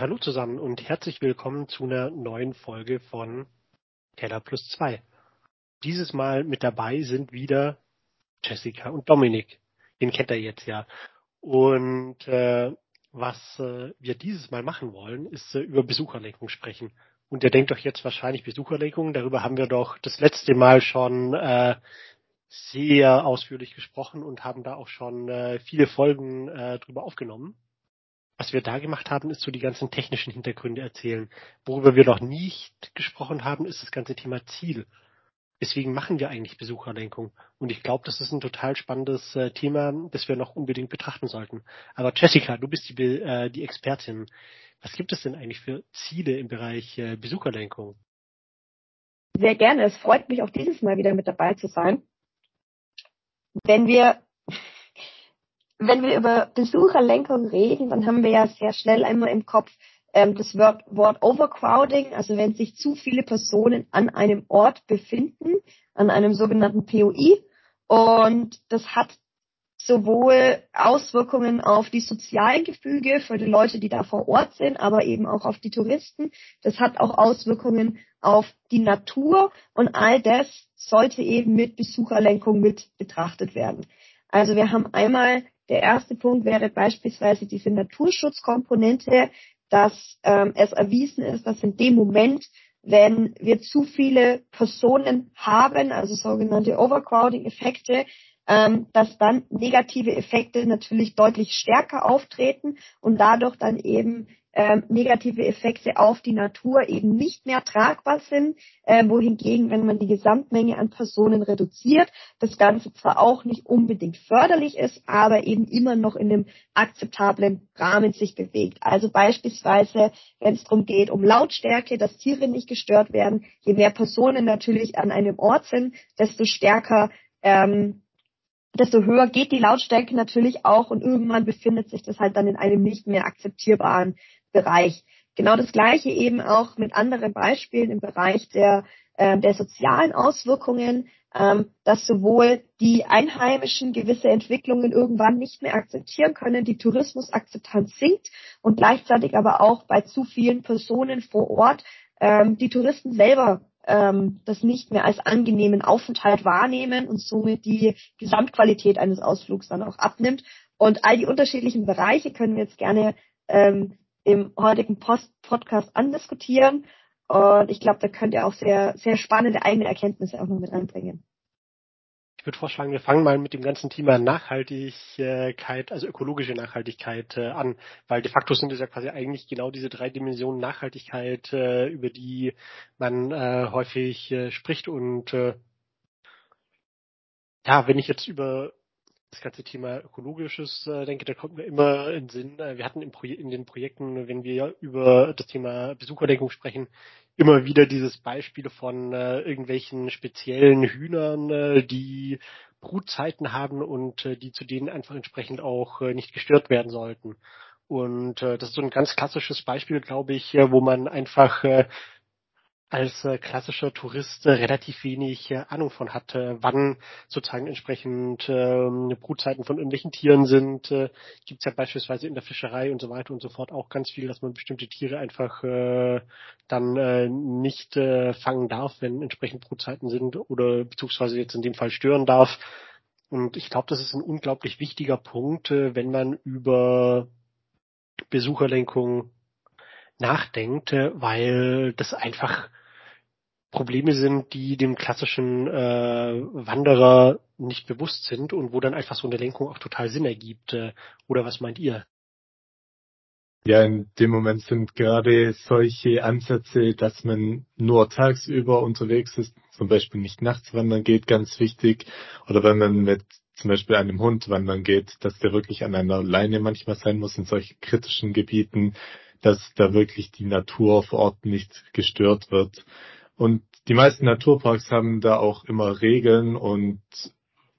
Hallo zusammen und herzlich willkommen zu einer neuen Folge von Keller plus zwei. Dieses Mal mit dabei sind wieder Jessica und Dominik. Den kennt er jetzt ja. Und äh, was äh, wir dieses Mal machen wollen, ist äh, über Besucherlenkung sprechen. Und ihr denkt doch jetzt wahrscheinlich Besucherlenkung, darüber haben wir doch das letzte Mal schon äh, sehr ausführlich gesprochen und haben da auch schon äh, viele Folgen äh, drüber aufgenommen. Was wir da gemacht haben, ist so die ganzen technischen Hintergründe erzählen. Worüber wir noch nicht gesprochen haben, ist das ganze Thema Ziel. Deswegen machen wir eigentlich Besucherlenkung. Und ich glaube, das ist ein total spannendes äh, Thema, das wir noch unbedingt betrachten sollten. Aber Jessica, du bist die, äh, die Expertin. Was gibt es denn eigentlich für Ziele im Bereich äh, Besucherlenkung? Sehr gerne. Es freut mich auch dieses Mal wieder mit dabei zu sein. Wenn wir wenn wir über Besucherlenkung reden, dann haben wir ja sehr schnell einmal im Kopf ähm, das Wort, Wort Overcrowding, also wenn sich zu viele Personen an einem Ort befinden, an einem sogenannten POI. Und das hat sowohl Auswirkungen auf die sozialen Gefüge für die Leute, die da vor Ort sind, aber eben auch auf die Touristen. Das hat auch Auswirkungen auf die Natur und all das sollte eben mit Besucherlenkung mit betrachtet werden. Also wir haben einmal der erste Punkt wäre beispielsweise diese Naturschutzkomponente, dass ähm, es erwiesen ist, dass in dem Moment, wenn wir zu viele Personen haben, also sogenannte Overcrowding-Effekte, ähm, dass dann negative Effekte natürlich deutlich stärker auftreten und dadurch dann eben ähm, negative Effekte auf die Natur eben nicht mehr tragbar sind, äh, wohingegen, wenn man die Gesamtmenge an Personen reduziert, das Ganze zwar auch nicht unbedingt förderlich ist, aber eben immer noch in einem akzeptablen Rahmen sich bewegt. Also beispielsweise, wenn es darum geht, um Lautstärke, dass Tiere nicht gestört werden, je mehr Personen natürlich an einem Ort sind, desto stärker ähm, desto höher geht die Lautstärke natürlich auch und irgendwann befindet sich das halt dann in einem nicht mehr akzeptierbaren Bereich. Genau das Gleiche eben auch mit anderen Beispielen im Bereich der, äh, der sozialen Auswirkungen, ähm, dass sowohl die Einheimischen gewisse Entwicklungen irgendwann nicht mehr akzeptieren können, die Tourismusakzeptanz sinkt und gleichzeitig aber auch bei zu vielen Personen vor Ort ähm, die Touristen selber ähm, das nicht mehr als angenehmen Aufenthalt wahrnehmen und somit die Gesamtqualität eines Ausflugs dann auch abnimmt. Und all die unterschiedlichen Bereiche können wir jetzt gerne ähm, im heutigen Post Podcast andiskutieren. Und ich glaube, da könnt ihr auch sehr, sehr spannende eigene Erkenntnisse auch noch mit reinbringen. Ich würde vorschlagen, wir fangen mal mit dem ganzen Thema Nachhaltigkeit, also ökologische Nachhaltigkeit äh, an, weil de facto sind es ja quasi eigentlich genau diese drei Dimensionen Nachhaltigkeit, äh, über die man äh, häufig spricht und ja, wenn ich jetzt über das ganze Thema ökologisches, äh, denke, da kommt mir immer in Sinn. Äh, wir hatten im in den Projekten, wenn wir über das Thema Besucherdeckung sprechen, immer wieder dieses Beispiel von äh, irgendwelchen speziellen Hühnern, äh, die Brutzeiten haben und äh, die zu denen einfach entsprechend auch äh, nicht gestört werden sollten. Und äh, das ist so ein ganz klassisches Beispiel, glaube ich, äh, wo man einfach äh, als äh, klassischer Tourist äh, relativ wenig äh, Ahnung von hat, äh, wann sozusagen entsprechend äh, Brutzeiten von irgendwelchen Tieren sind. Äh, Gibt ja beispielsweise in der Fischerei und so weiter und so fort auch ganz viel, dass man bestimmte Tiere einfach äh, dann äh, nicht äh, fangen darf, wenn entsprechend Brutzeiten sind oder beziehungsweise jetzt in dem Fall stören darf. Und ich glaube, das ist ein unglaublich wichtiger Punkt, äh, wenn man über Besucherlenkung nachdenkt, äh, weil das einfach Probleme sind, die dem klassischen äh, Wanderer nicht bewusst sind und wo dann einfach so eine Lenkung auch total Sinn ergibt. Äh, oder was meint ihr? Ja, in dem Moment sind gerade solche Ansätze, dass man nur tagsüber unterwegs ist, zum Beispiel nicht nachts wandern geht, ganz wichtig. Oder wenn man mit zum Beispiel einem Hund wandern geht, dass der wirklich an einer Leine manchmal sein muss in solchen kritischen Gebieten, dass da wirklich die Natur vor Ort nicht gestört wird. Und die meisten Naturparks haben da auch immer Regeln und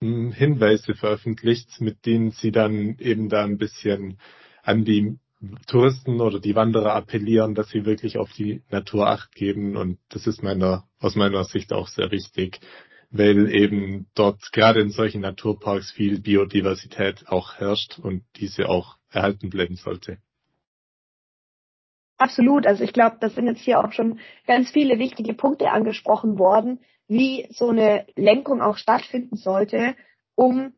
hm, Hinweise veröffentlicht, mit denen sie dann eben da ein bisschen an die Touristen oder die Wanderer appellieren, dass sie wirklich auf die Natur acht geben. Und das ist meiner, aus meiner Sicht auch sehr wichtig, weil eben dort gerade in solchen Naturparks viel Biodiversität auch herrscht und diese auch erhalten bleiben sollte. Absolut. Also ich glaube, das sind jetzt hier auch schon ganz viele wichtige Punkte angesprochen worden, wie so eine Lenkung auch stattfinden sollte, um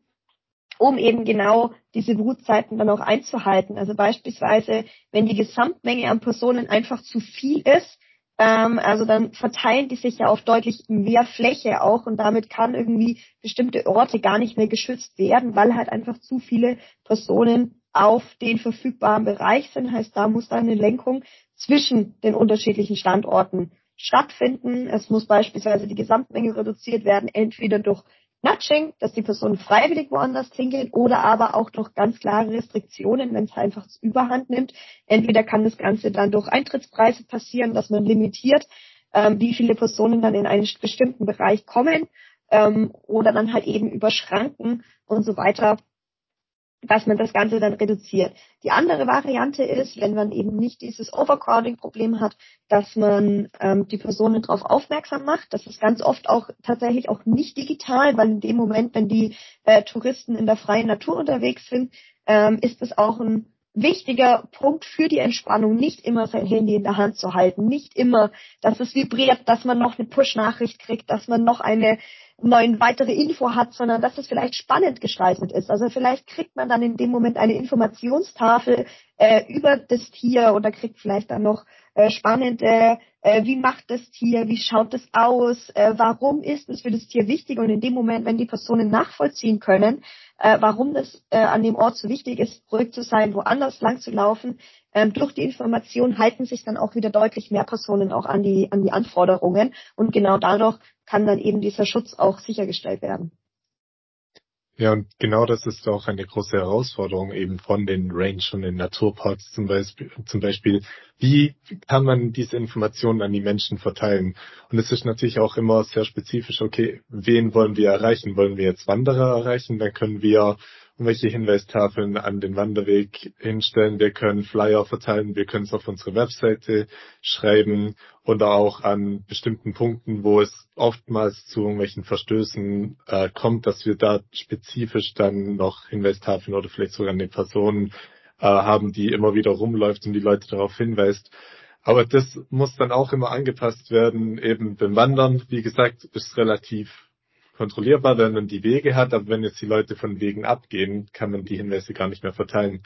um eben genau diese Brutzeiten dann auch einzuhalten. Also beispielsweise, wenn die Gesamtmenge an Personen einfach zu viel ist, ähm, also dann verteilen die sich ja auf deutlich mehr Fläche auch und damit kann irgendwie bestimmte Orte gar nicht mehr geschützt werden, weil halt einfach zu viele Personen auf den verfügbaren Bereich sind. Heißt, da muss dann eine Lenkung zwischen den unterschiedlichen Standorten stattfinden. Es muss beispielsweise die Gesamtmenge reduziert werden, entweder durch Nudging, dass die Personen freiwillig woanders hingehen oder aber auch durch ganz klare Restriktionen, wenn es einfach Überhand nimmt. Entweder kann das Ganze dann durch Eintrittspreise passieren, dass man limitiert, ähm, wie viele Personen dann in einen bestimmten Bereich kommen ähm, oder dann halt eben über Schranken und so weiter dass man das Ganze dann reduziert. Die andere Variante ist, wenn man eben nicht dieses Overcrowding-Problem hat, dass man ähm, die Personen darauf aufmerksam macht. Das ist ganz oft auch tatsächlich auch nicht digital, weil in dem Moment, wenn die äh, Touristen in der freien Natur unterwegs sind, ähm, ist es auch ein wichtiger Punkt für die Entspannung, nicht immer sein Handy in der Hand zu halten, nicht immer, dass es vibriert, dass man noch eine Push-Nachricht kriegt, dass man noch eine neuen weitere Info hat, sondern dass es vielleicht spannend gestaltet ist. Also vielleicht kriegt man dann in dem Moment eine Informationstafel äh, über das Tier oder kriegt vielleicht dann noch äh, spannende, äh, wie macht das Tier, wie schaut es aus, äh, warum ist es für das Tier wichtig und in dem Moment, wenn die Personen nachvollziehen können, äh, warum das äh, an dem Ort so wichtig ist, ruhig zu sein, woanders lang zu laufen, ähm, durch die Information halten sich dann auch wieder deutlich mehr Personen auch an die, an die Anforderungen und genau dadurch kann dann eben dieser Schutz auch sichergestellt werden. Ja, und genau das ist auch eine große Herausforderung eben von den Range und den Naturparks zum Beispiel, zum Beispiel. Wie kann man diese Informationen an die Menschen verteilen? Und es ist natürlich auch immer sehr spezifisch, okay, wen wollen wir erreichen? Wollen wir jetzt Wanderer erreichen? Dann können wir irgendwelche Hinweistafeln an den Wanderweg hinstellen. Wir können Flyer verteilen. Wir können es auf unsere Webseite schreiben oder auch an bestimmten Punkten, wo es oftmals zu irgendwelchen Verstößen äh, kommt, dass wir da spezifisch dann noch Hinweistafeln oder vielleicht sogar eine Person äh, haben, die immer wieder rumläuft und die Leute darauf hinweist. Aber das muss dann auch immer angepasst werden. Eben beim Wandern, wie gesagt, ist relativ kontrollierbar, wenn man die Wege hat, aber wenn jetzt die Leute von Wegen abgehen, kann man die Hinweise gar nicht mehr verteilen.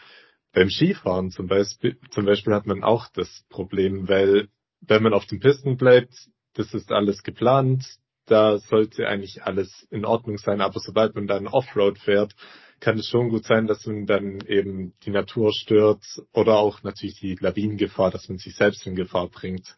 Beim Skifahren zum Beispiel, zum Beispiel hat man auch das Problem, weil wenn man auf den Pisten bleibt, das ist alles geplant, da sollte eigentlich alles in Ordnung sein, aber sobald man dann Offroad fährt, kann es schon gut sein, dass man dann eben die Natur stört oder auch natürlich die Lawinengefahr, dass man sich selbst in Gefahr bringt.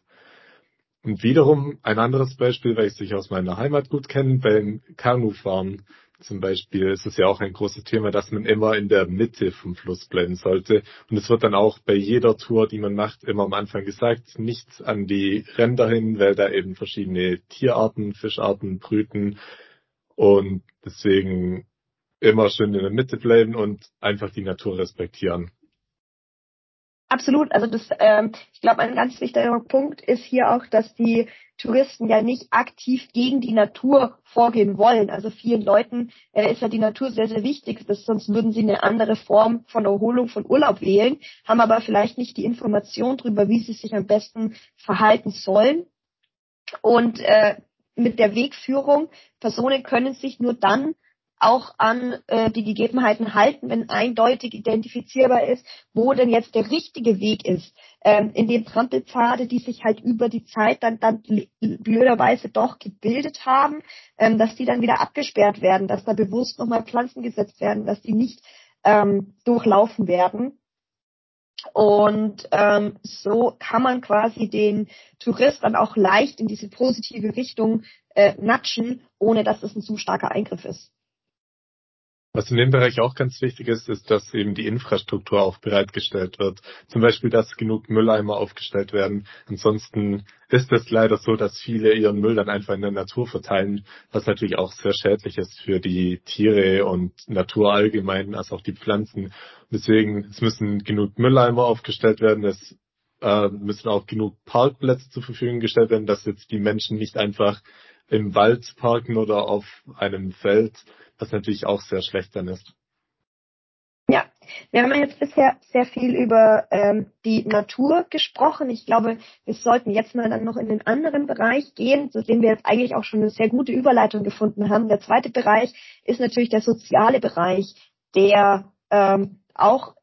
Und wiederum ein anderes Beispiel, weil ich aus meiner Heimat gut kenne, beim Kanufahren zum Beispiel ist es ja auch ein großes Thema, dass man immer in der Mitte vom Fluss bleiben sollte. Und es wird dann auch bei jeder Tour, die man macht, immer am Anfang gesagt, nichts an die Ränder hin, weil da eben verschiedene Tierarten, Fischarten brüten. Und deswegen immer schön in der Mitte bleiben und einfach die Natur respektieren. Absolut. Also das, ähm, ich glaube, ein ganz wichtiger Punkt ist hier auch, dass die Touristen ja nicht aktiv gegen die Natur vorgehen wollen. Also vielen Leuten äh, ist ja die Natur sehr, sehr wichtig. Das, sonst würden sie eine andere Form von Erholung, von Urlaub wählen, haben aber vielleicht nicht die Information darüber, wie sie sich am besten verhalten sollen. Und äh, mit der Wegführung, Personen können sich nur dann auch an äh, die Gegebenheiten halten, wenn eindeutig identifizierbar ist, wo denn jetzt der richtige Weg ist. Ähm, in den Trampelpfade, die sich halt über die Zeit dann, dann blöderweise doch gebildet haben, ähm, dass die dann wieder abgesperrt werden, dass da bewusst nochmal Pflanzen gesetzt werden, dass die nicht ähm, durchlaufen werden. Und ähm, so kann man quasi den Tourist dann auch leicht in diese positive Richtung äh, natschen, ohne dass es ein zu starker Eingriff ist. Was in dem Bereich auch ganz wichtig ist, ist, dass eben die Infrastruktur auch bereitgestellt wird. Zum Beispiel, dass genug Mülleimer aufgestellt werden. Ansonsten ist es leider so, dass viele ihren Müll dann einfach in der Natur verteilen, was natürlich auch sehr schädlich ist für die Tiere und Natur allgemein, als auch die Pflanzen. Deswegen, es müssen genug Mülleimer aufgestellt werden, es äh, müssen auch genug Parkplätze zur Verfügung gestellt werden, dass jetzt die Menschen nicht einfach im Wald parken oder auf einem Feld, was natürlich auch sehr schlecht dann ist. Ja, Wir haben jetzt bisher sehr viel über ähm, die Natur gesprochen. Ich glaube, wir sollten jetzt mal dann noch in den anderen Bereich gehen, zu dem wir jetzt eigentlich auch schon eine sehr gute Überleitung gefunden haben. Der zweite Bereich ist natürlich der soziale Bereich, der ähm, auch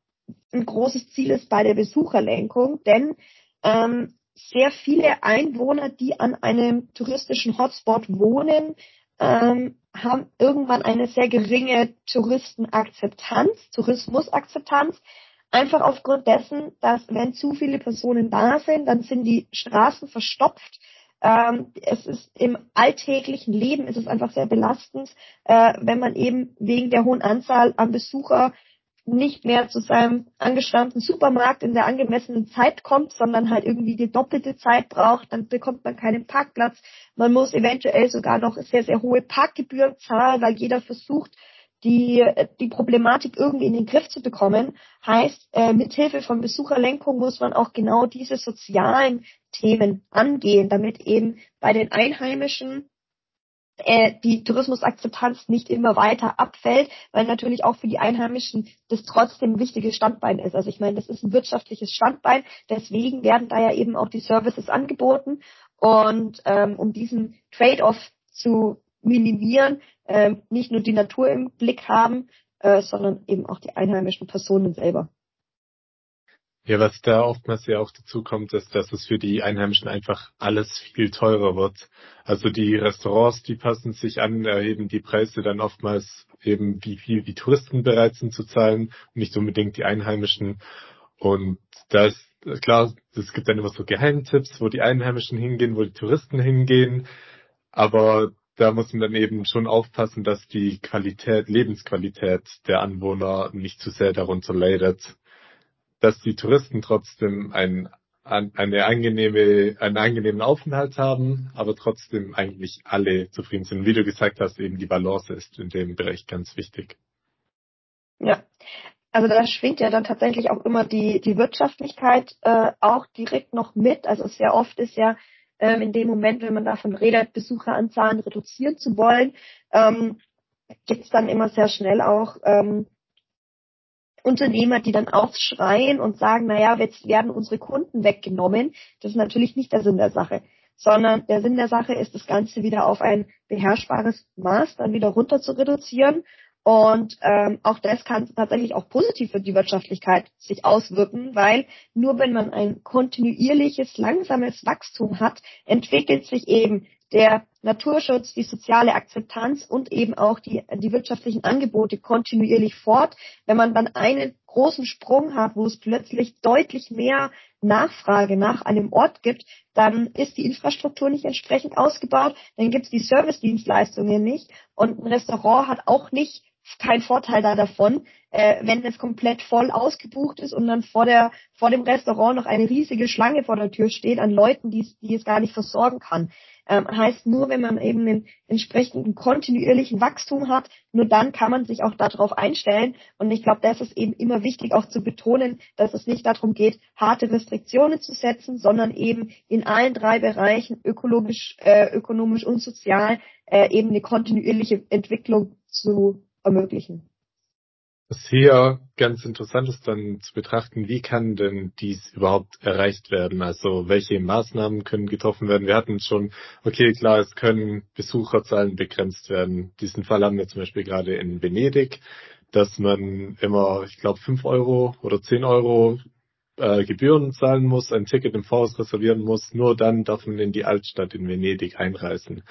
ein großes Ziel ist bei der Besucherlenkung, denn ähm, sehr viele Einwohner, die an einem touristischen Hotspot wohnen, ähm, haben irgendwann eine sehr geringe Touristenakzeptanz, Tourismusakzeptanz, einfach aufgrund dessen, dass wenn zu viele Personen da sind, dann sind die Straßen verstopft. Ähm, es ist im alltäglichen Leben ist es einfach sehr belastend, äh, wenn man eben wegen der hohen Anzahl an Besucher nicht mehr zu seinem angestammten Supermarkt in der angemessenen Zeit kommt, sondern halt irgendwie die doppelte Zeit braucht, dann bekommt man keinen Parkplatz. Man muss eventuell sogar noch sehr, sehr hohe Parkgebühren zahlen, weil jeder versucht, die, die Problematik irgendwie in den Griff zu bekommen. Heißt, äh, mithilfe von Besucherlenkung muss man auch genau diese sozialen Themen angehen, damit eben bei den Einheimischen äh, die Tourismusakzeptanz nicht immer weiter abfällt, weil natürlich auch für die Einheimischen das trotzdem ein wichtiges Standbein ist. Also ich meine, das ist ein wirtschaftliches Standbein, deswegen werden da ja eben auch die Services angeboten. Und ähm, um diesen Trade-off zu minimieren, äh, nicht nur die Natur im Blick haben, äh, sondern eben auch die einheimischen Personen selber. Ja, was da oftmals ja auch dazu kommt, ist, dass es für die Einheimischen einfach alles viel teurer wird. Also die Restaurants, die passen sich an, erheben die Preise dann oftmals eben, wie viel die Touristen bereit sind zu zahlen, nicht unbedingt die Einheimischen. Und da ist klar, es gibt dann immer so Geheimtipps, wo die Einheimischen hingehen, wo die Touristen hingehen. Aber da muss man dann eben schon aufpassen, dass die Qualität, Lebensqualität der Anwohner nicht zu sehr darunter leidet dass die Touristen trotzdem ein, eine angenehme, einen angenehmen Aufenthalt haben, aber trotzdem eigentlich alle zufrieden sind. Wie du gesagt hast, eben die Balance ist in dem Bereich ganz wichtig. Ja, also da schwingt ja dann tatsächlich auch immer die, die Wirtschaftlichkeit äh, auch direkt noch mit. Also sehr oft ist ja ähm, in dem Moment, wenn man davon redet, Besucheranzahlen reduzieren zu wollen, ähm, gibt es dann immer sehr schnell auch ähm, Unternehmer, die dann aufschreien und sagen, naja, jetzt werden unsere Kunden weggenommen. Das ist natürlich nicht der Sinn der Sache, sondern der Sinn der Sache ist, das Ganze wieder auf ein beherrschbares Maß dann wieder runter zu reduzieren. Und ähm, auch das kann tatsächlich auch positiv für die Wirtschaftlichkeit sich auswirken, weil nur wenn man ein kontinuierliches, langsames Wachstum hat, entwickelt sich eben der Naturschutz, die soziale Akzeptanz und eben auch die, die wirtschaftlichen Angebote kontinuierlich fort. Wenn man dann einen großen Sprung hat, wo es plötzlich deutlich mehr Nachfrage nach einem Ort gibt, dann ist die Infrastruktur nicht entsprechend ausgebaut, dann gibt es die Servicedienstleistungen nicht und ein Restaurant hat auch nicht kein Vorteil da davon, äh, wenn es komplett voll ausgebucht ist und dann vor der vor dem Restaurant noch eine riesige Schlange vor der Tür steht an Leuten, die, die es gar nicht versorgen kann. Ähm, heißt nur, wenn man eben einen entsprechenden kontinuierlichen Wachstum hat, nur dann kann man sich auch darauf einstellen. Und ich glaube, das ist eben immer wichtig auch zu betonen, dass es nicht darum geht, harte Restriktionen zu setzen, sondern eben in allen drei Bereichen ökologisch, äh, ökonomisch und sozial äh, eben eine kontinuierliche Entwicklung zu ermöglichen. Was hier ganz interessant ist dann zu betrachten, wie kann denn dies überhaupt erreicht werden? Also welche Maßnahmen können getroffen werden? Wir hatten schon, okay, klar, es können Besucherzahlen begrenzt werden. Diesen Fall haben wir zum Beispiel gerade in Venedig, dass man immer, ich glaube, fünf Euro oder zehn Euro äh, Gebühren zahlen muss, ein Ticket im Voraus reservieren muss. Nur dann darf man in die Altstadt in Venedig einreisen.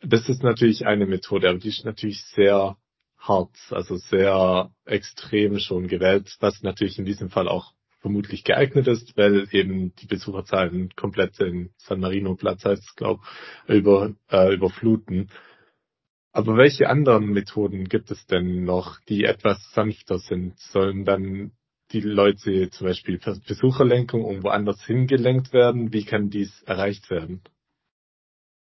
Das ist natürlich eine Methode, aber die ist natürlich sehr hart, also sehr extrem schon gewählt, was natürlich in diesem Fall auch vermutlich geeignet ist, weil eben die Besucherzahlen komplett den San Marino Platz heißt glaube über äh, überfluten. Aber welche anderen Methoden gibt es denn noch, die etwas sanfter sind? Sollen dann die Leute zum Beispiel für Besucherlenkung irgendwo anders hingelenkt werden? Wie kann dies erreicht werden?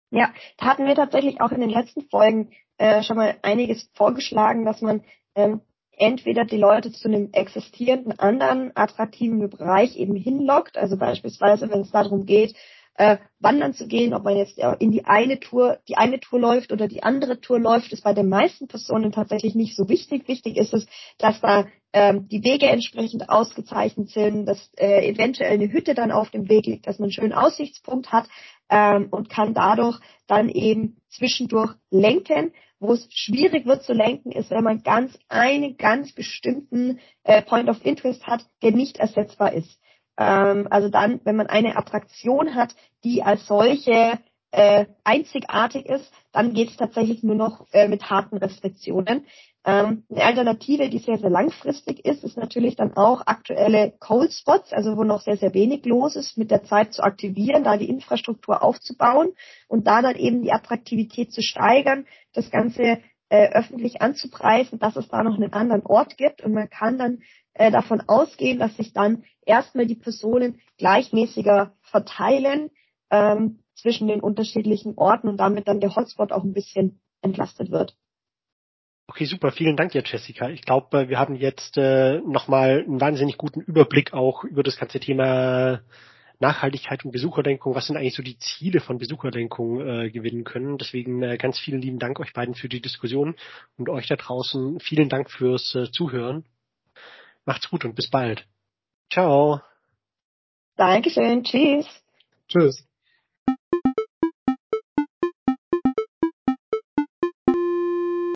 Ja, da hatten wir tatsächlich auch in den letzten Folgen äh, schon mal einiges vorgeschlagen, dass man ähm, entweder die Leute zu einem existierenden anderen attraktiven Bereich eben hinlockt, also beispielsweise wenn es darum geht, äh, wandern zu gehen, ob man jetzt in die eine Tour, die eine Tour läuft oder die andere Tour läuft, ist bei den meisten Personen tatsächlich nicht so wichtig. Wichtig ist es, dass da ähm, die Wege entsprechend ausgezeichnet sind, dass äh, eventuell eine Hütte dann auf dem Weg liegt, dass man einen schönen Aussichtspunkt hat ähm, und kann dadurch dann eben zwischendurch lenken. Wo es schwierig wird zu lenken, ist, wenn man ganz einen ganz bestimmten äh, Point of Interest hat, der nicht ersetzbar ist. Ähm, also dann, wenn man eine Attraktion hat, die als solche äh, einzigartig ist, dann geht es tatsächlich nur noch äh, mit harten Restriktionen. Ähm, eine Alternative, die sehr, sehr langfristig ist, ist natürlich dann auch aktuelle Cold Spots, also wo noch sehr, sehr wenig los ist, mit der Zeit zu aktivieren, da die Infrastruktur aufzubauen und da dann eben die Attraktivität zu steigern, das Ganze äh, öffentlich anzupreisen, dass es da noch einen anderen Ort gibt und man kann dann äh, davon ausgehen, dass sich dann erstmal die Personen gleichmäßiger verteilen ähm, zwischen den unterschiedlichen Orten und damit dann der Hotspot auch ein bisschen entlastet wird. Okay, super. Vielen Dank, ja, Jessica. Ich glaube, wir haben jetzt äh, nochmal einen wahnsinnig guten Überblick auch über das ganze Thema Nachhaltigkeit und Besucherlenkung. Was sind eigentlich so die Ziele von Besucherlenkung äh, gewinnen können? Deswegen äh, ganz vielen lieben Dank euch beiden für die Diskussion und euch da draußen vielen Dank fürs äh, Zuhören. Macht's gut und bis bald. Ciao. Dankeschön. Tschüss. Tschüss.